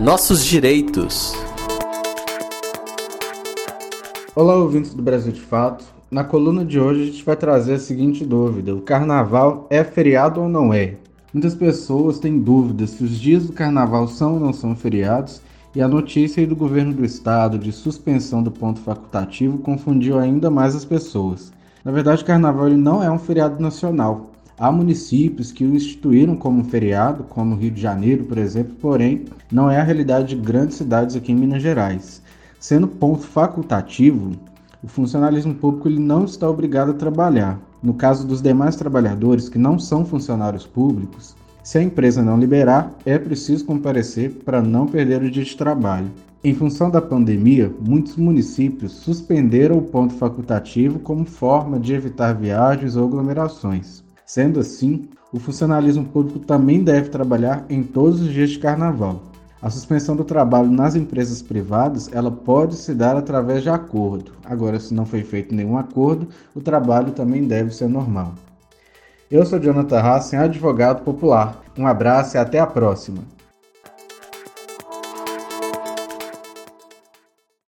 Nossos direitos. Olá, ouvintes do Brasil de Fato. Na coluna de hoje a gente vai trazer a seguinte dúvida: o carnaval é feriado ou não é? Muitas pessoas têm dúvidas se os dias do carnaval são ou não são feriados, e a notícia do governo do estado de suspensão do ponto facultativo confundiu ainda mais as pessoas. Na verdade, o carnaval ele não é um feriado nacional. Há municípios que o instituíram como feriado, como Rio de Janeiro, por exemplo, porém não é a realidade de grandes cidades aqui em Minas Gerais. Sendo ponto facultativo, o funcionalismo público ele não está obrigado a trabalhar. No caso dos demais trabalhadores que não são funcionários públicos, se a empresa não liberar, é preciso comparecer para não perder o dia de trabalho. Em função da pandemia, muitos municípios suspenderam o ponto facultativo como forma de evitar viagens ou aglomerações. Sendo assim, o funcionalismo público também deve trabalhar em todos os dias de carnaval. A suspensão do trabalho nas empresas privadas, ela pode se dar através de acordo. Agora, se não foi feito nenhum acordo, o trabalho também deve ser normal. Eu sou Jonathan Hassen, advogado popular. Um abraço e até a próxima.